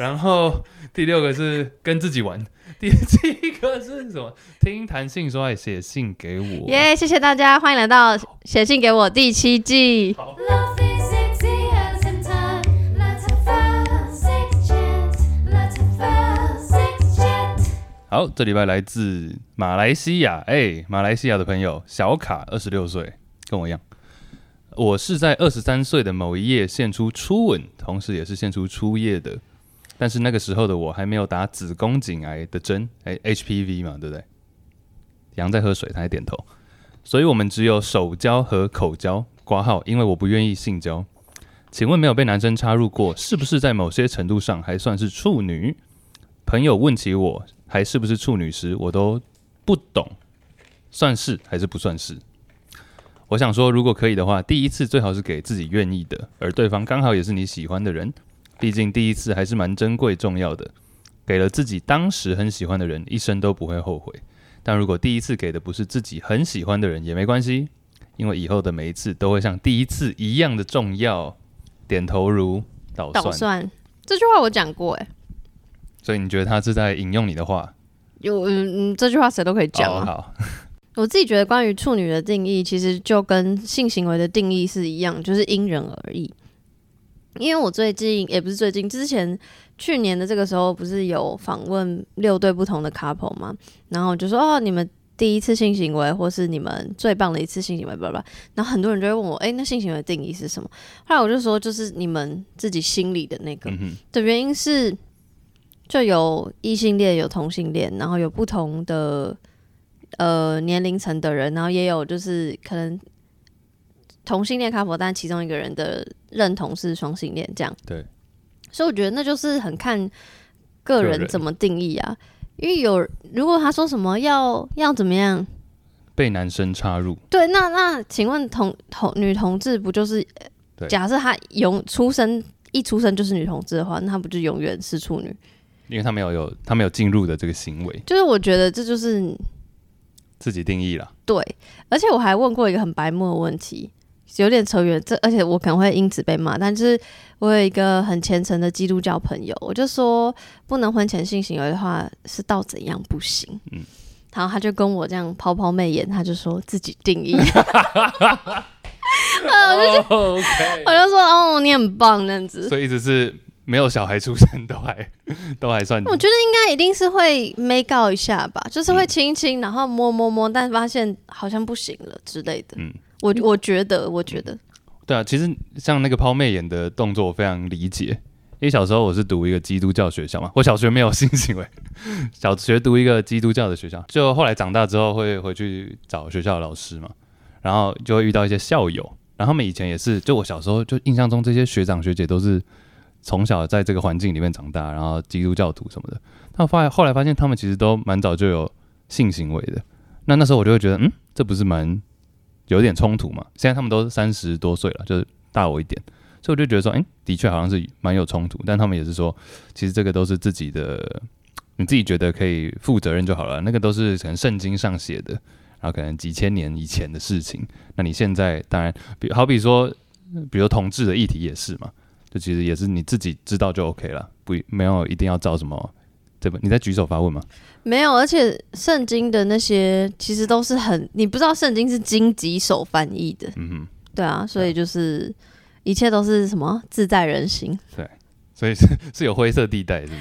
然后第六个是跟自己玩。第七个是什么？听弹性说爱，写信给我。耶，yeah, 谢谢大家，欢迎来到写信给我第七季。好好，这礼拜来自马来西亚，哎、欸，马来西亚的朋友小卡，二十六岁，跟我一样。我是在二十三岁的某一夜献出初吻，同时也是献出初夜的。但是那个时候的我还没有打子宫颈癌的针，哎、，HPV 嘛，对不对？羊在喝水，他在点头。所以我们只有手交和口交挂号，因为我不愿意性交。请问没有被男生插入过，是不是在某些程度上还算是处女？朋友问起我还是不是处女时，我都不懂，算是还是不算是？我想说，如果可以的话，第一次最好是给自己愿意的，而对方刚好也是你喜欢的人，毕竟第一次还是蛮珍贵重要的。给了自己当时很喜欢的人，一生都不会后悔。但如果第一次给的不是自己很喜欢的人，也没关系，因为以后的每一次都会像第一次一样的重要。点头如捣蒜，蒜，这句话我讲过哎。所以你觉得他是在引用你的话？有嗯，这句话谁都可以讲啊。Oh, 好，我自己觉得关于处女的定义，其实就跟性行为的定义是一样，就是因人而异。因为我最近也不是最近，之前去年的这个时候，不是有访问六对不同的 couple 吗？然后就说哦，你们第一次性行为，或是你们最棒的一次性行为，不不。然后很多人就会问我，哎，那性行为的定义是什么？后来我就说，就是你们自己心里的那个。嗯、的原因是。就有异性恋，有同性恋，然后有不同的呃年龄层的人，然后也有就是可能同性恋 couple，但其中一个人的认同是双性恋，这样。对。所以我觉得那就是很看个人怎么定义啊，因为有如果他说什么要要怎么样被男生插入，对，那那请问同同女同志不就是假设她永出生一出生就是女同志的话，那她不就永远是处女？因为她没有有她没有进入的这个行为，就是我觉得这就是自己定义了。对，而且我还问过一个很白目的问题，有点扯远。这而且我可能会因此被骂，但是我有一个很虔诚的基督教朋友，我就说不能婚前性行为的话是到怎样不行？嗯，然后他就跟我这样抛抛媚眼，他就说自己定义。我就说，我就说哦，你很棒，那样子。所以一直是。没有小孩出生都还 都还算，我觉得应该一定是会 make out 一下吧，就是会亲亲，然后摸摸摸，但发现好像不行了之类的。嗯，我我觉得，我觉得，对啊，其实像那个抛媚眼的动作，我非常理解。因为小时候我是读一个基督教学校嘛，我小学没有性行为，小学读一个基督教的学校，就后来长大之后会回去找学校的老师嘛，然后就会遇到一些校友，然后他们以前也是，就我小时候就印象中这些学长学姐都是。从小在这个环境里面长大，然后基督教徒什么的，他发现后来发现他们其实都蛮早就有性行为的。那那时候我就会觉得，嗯，这不是蛮有点冲突嘛？现在他们都三十多岁了，就是大我一点，所以我就觉得说，哎，的确好像是蛮有冲突。但他们也是说，其实这个都是自己的，你自己觉得可以负责任就好了。那个都是可能圣经上写的，然后可能几千年以前的事情。那你现在当然，比好比说，比如同志的议题也是嘛。就其实也是你自己知道就 OK 了，不没有一定要照什么这本。你在举手发问吗？没有，而且圣经的那些其实都是很，你不知道圣经是经几手翻译的。嗯哼，对啊，所以就是一切都是什么自在人心。对，所以是 是有灰色地带，是不是？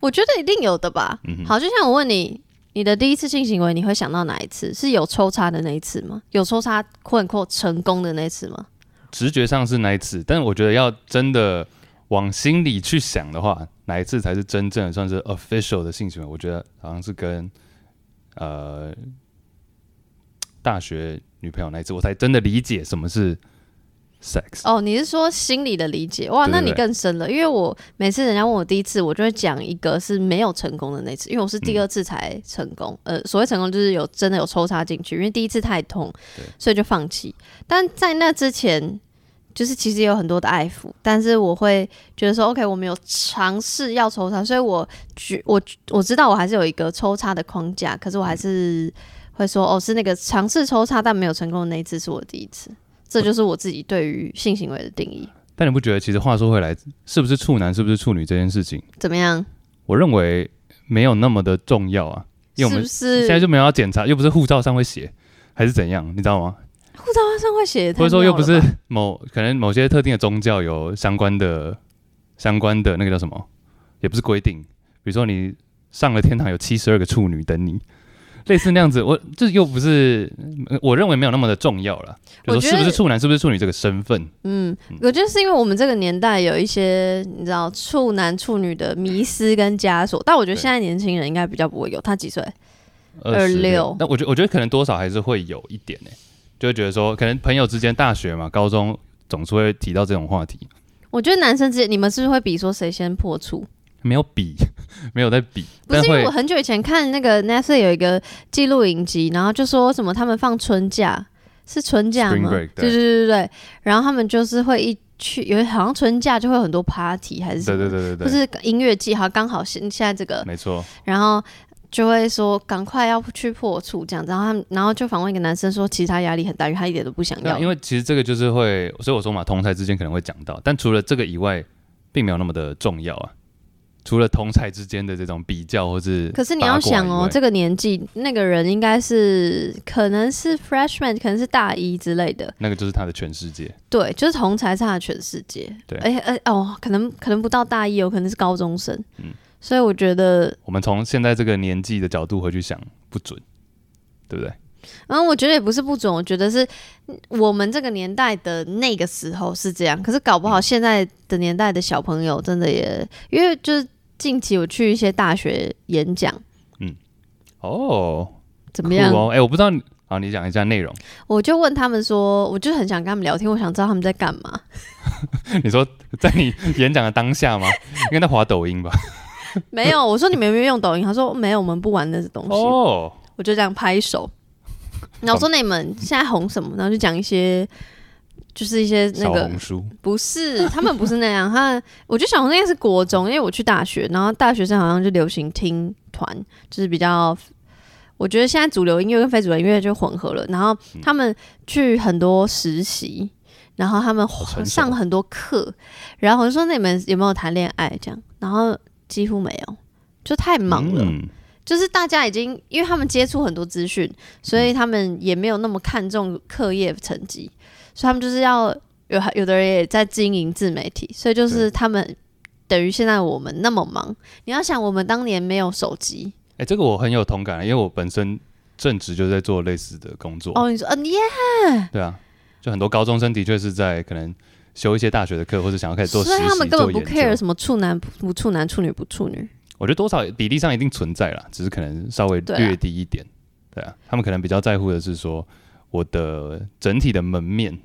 我觉得一定有的吧。嗯，好，就像我问你，你的第一次性行为，你会想到哪一次？是有抽插的那一次吗？有抽插或者成功的那一次吗？直觉上是那一次，但是我觉得要真的往心里去想的话，哪一次才是真正算是 official 的性行为？我觉得好像是跟呃大学女朋友那一次，我才真的理解什么是 sex。哦，你是说心理的理解？哇，对对对，那你更深了。因为我每次人家问我第一次，我就会讲一个是没有成功的那次，因为我是第二次才成功。嗯、呃，所谓成功就是有真的有抽插进去，因为第一次太痛，所以就放弃。但在那之前，就是其实也有很多的爱抚，但是我会觉得说，OK，我没有尝试要抽插，所以我觉我我知道我还是有一个抽插的框架，可是我还是会说，哦，是那个尝试抽插但没有成功的那一次是我第一次。这就是我自己对于性行为的定义。但你不觉得，其实话说回来，是不是处男，是不是处女这件事情，怎么样？我认为没有那么的重要啊，因为我们现在就没有要检查，又不是护照上会写，还是怎样，你知道吗？护照上会写，或者说又不是 某可能某些特定的宗教有相关的相关的那个叫什么，也不是规定，比如说你上了天堂有七十二个处女等你。类似那样子，我这又不是，我认为没有那么的重要了。我觉得是不是处男，是不是处女这个身份？嗯，我觉得是因为我们这个年代有一些你知道处男处女的迷失跟枷锁，但我觉得现在年轻人应该比较不会有。他几岁？二六。那我觉得我觉得可能多少还是会有一点呢、欸，就会觉得说，可能朋友之间，大学嘛，高中总是会提到这种话题。我觉得男生之间，你们是不是会比说谁先破处？没有比，没有在比。不是因为我很久以前看那个 Netflix 有一个记录影集，然后就说什么他们放春假是春假吗？对对对对对。然后他们就是会一去，有好像春假就会有很多 party 还是什么？对对对对对。就是音乐季，好刚好现现在这个没错。然后就会说赶快要去破处这样子，然后他们然后就访问一个男生说，其实他压力很大，因为他一点都不想要。因为其实这个就是会，所以我说嘛，同台之间可能会讲到，但除了这个以外，并没有那么的重要啊。除了同才之间的这种比较，或是可是你要想哦，这个年纪那个人应该是可能是 freshman，可能是大一之类的，那个就是他的全世界。对，就是同才是他的全世界。对，哎哎哦，可能可能不到大一，有可能是高中生。嗯，所以我觉得我们从现在这个年纪的角度回去想，不准，对不对？嗯，我觉得也不是不准，我觉得是我们这个年代的那个时候是这样，可是搞不好现在的年代的小朋友真的也因为就是近期我去一些大学演讲，嗯，哦，怎么样？哎、哦欸，我不知道，好，你讲一下内容。我就问他们说，我就很想跟他们聊天，我想知道他们在干嘛。你说在你演讲的当下吗？应该在滑抖音吧？没有，我说你们有没有用抖音？他说没有，我们不玩那些东西。哦，我就这样拍手。然后我说：“那你们现在红什么？”然后就讲一些，就是一些那个，不是他们不是那样。他我觉得小红应该是国中，因为我去大学，然后大学生好像就流行听团，就是比较。我觉得现在主流音乐跟非主流音乐就混合了。然后他们去很多实习，然后他们上很多课，然后我就说：“那你们有没有谈恋爱？”这样，然后几乎没有，就太忙了。嗯就是大家已经，因为他们接触很多资讯，所以他们也没有那么看重课业成绩，所以他们就是要有有的人也在经营自媒体，所以就是他们等于现在我们那么忙，你要想我们当年没有手机，哎、欸，这个我很有同感，因为我本身正职就在做类似的工作。哦，你说，嗯、uh, yeah，对啊，就很多高中生的确是在可能修一些大学的课，或者想要开始做实习，所以他们根本不 care 什么处男不处男、处女不处女。我觉得多少比例上一定存在啦，只是可能稍微略低一点。对啊，对啊，他们可能比较在乎的是说我的整体的门面，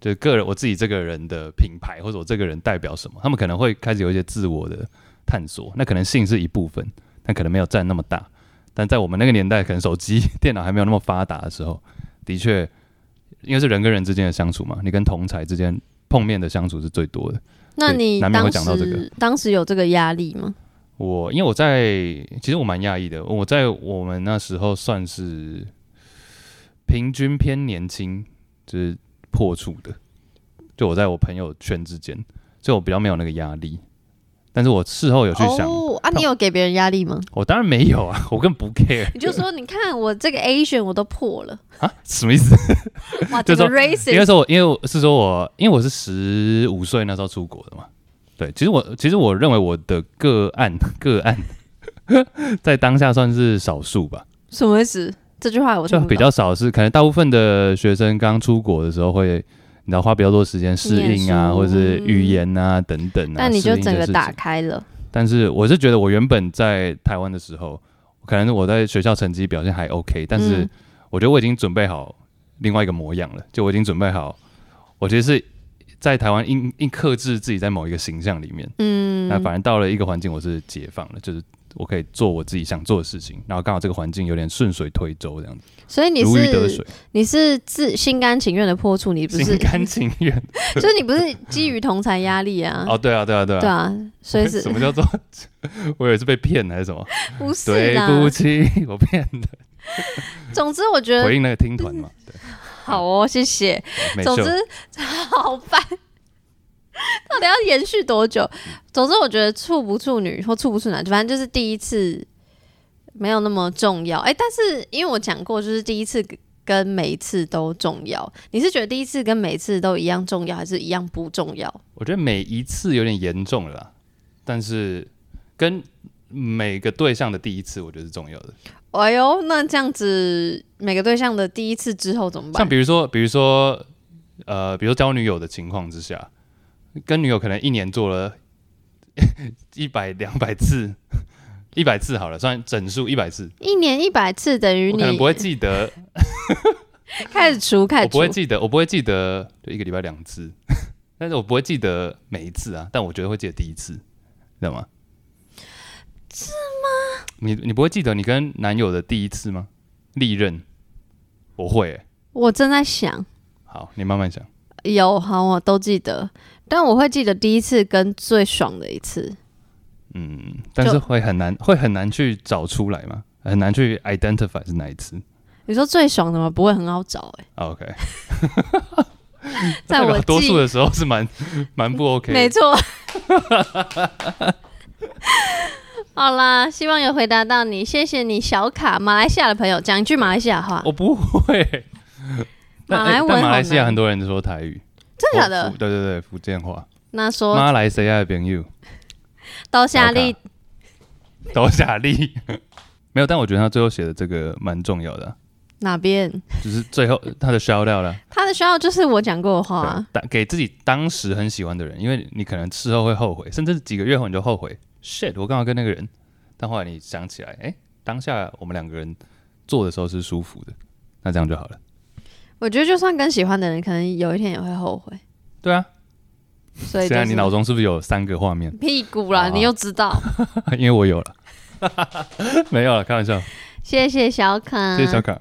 就是个人我自己这个人的品牌，或者我这个人代表什么，他们可能会开始有一些自我的探索。那可能性是一部分，但可能没有占那么大。但在我们那个年代，可能手机、电脑还没有那么发达的时候，的确，因为是人跟人之间的相处嘛，你跟同才之间碰面的相处是最多的。那你难免会讲到这个，当时有这个压力吗？我因为我在，其实我蛮讶异的。我在我们那时候算是平均偏年轻，就是破处的。就我在我朋友圈之间，所以我比较没有那个压力。但是我事后有去想，哦啊，你有给别人压力吗？我当然没有啊，我根本不 care。你就说，你看我这个 Asian 我都破了啊？什么意思？哇，这个 racist。应该说我，因为我是说我，因为我是十五岁那时候出国的嘛。对，其实我其实我认为我的个案个案 在当下算是少数吧。什么意思？这句话我就比较少，是可能大部分的学生刚出国的时候会，你知道花比较多时间适应啊，或者是语言啊等等啊。但你就整个打开了。但是我是觉得我原本在台湾的时候，可能我在学校成绩表现还 OK，但是我觉得我已经准备好另外一个模样了，就我已经准备好，我觉得是。在台湾硬硬克制自己在某一个形象里面，嗯，那反而到了一个环境，我是解放了，就是我可以做我自己想做的事情，然后刚好这个环境有点顺水推舟这样子，所以你是如鱼得水，你是自心甘情愿的破处，你不是心甘情愿，就是你不是基于同侪压力啊？哦，对啊，对啊，对啊，对啊，所以是 什么叫做我以为是被骗还是什么？不是，对不起，我骗的。总之，我觉得回应那个听团嘛，对。好哦，谢谢。总之，好烦，到底要延续多久？总之，我觉得处不处女或处不处男，反正就是第一次没有那么重要。哎、欸，但是因为我讲过，就是第一次跟每一次都重要。你是觉得第一次跟每一次都一样重要，还是一样不重要？我觉得每一次有点严重了啦，但是跟每个对象的第一次，我觉得是重要的。哎呦，那这样子每个对象的第一次之后怎么办？像比如说，比如说，呃，比如说交女友的情况之下，跟女友可能一年做了 一百两百次，一百次好了，算整数一百次。一年一百次等于你可能不会记得。开始除，开始除。我不会记得，我不会记得，就一个礼拜两次，但是我不会记得每一次啊，但我觉得会记得第一次，知道吗？是吗？你你不会记得你跟男友的第一次吗？历任，我会、欸。我正在想。好，你慢慢想。有，好，我都记得，但我会记得第一次跟最爽的一次。嗯，但是会很难，会很难去找出来嘛？很难去 identify 是哪一次？你说最爽的吗？不会很好找、欸，哎。OK。在我 多数的时候是蛮蛮不 OK。没错。好啦，希望有回答到你，谢谢你，小卡，马来西亚的朋友，讲一句马来西亚话。我不会。马来文、欸，马来西亚很多人都说台语，真的假的？对对对，福建话。那说马来西亚的朋友，多谢你，多谢你。没有，但我觉得他最后写的这个蛮重要的、啊。哪边？就是最后他的 shout out 了。他的 shout out 就是我讲过的话、啊，打给自己当时很喜欢的人，因为你可能事后会后悔，甚至几个月后你就后悔。shit，我刚好跟那个人，但后来你想起来，哎、欸，当下我们两个人做的时候是舒服的，那这样就好了。我觉得就算跟喜欢的人，可能有一天也会后悔。对啊，所以现在你脑中是不是有三个画面？屁股啦，你又知道？因为我有了，没有了，开玩笑。谢谢小卡，谢谢小卡。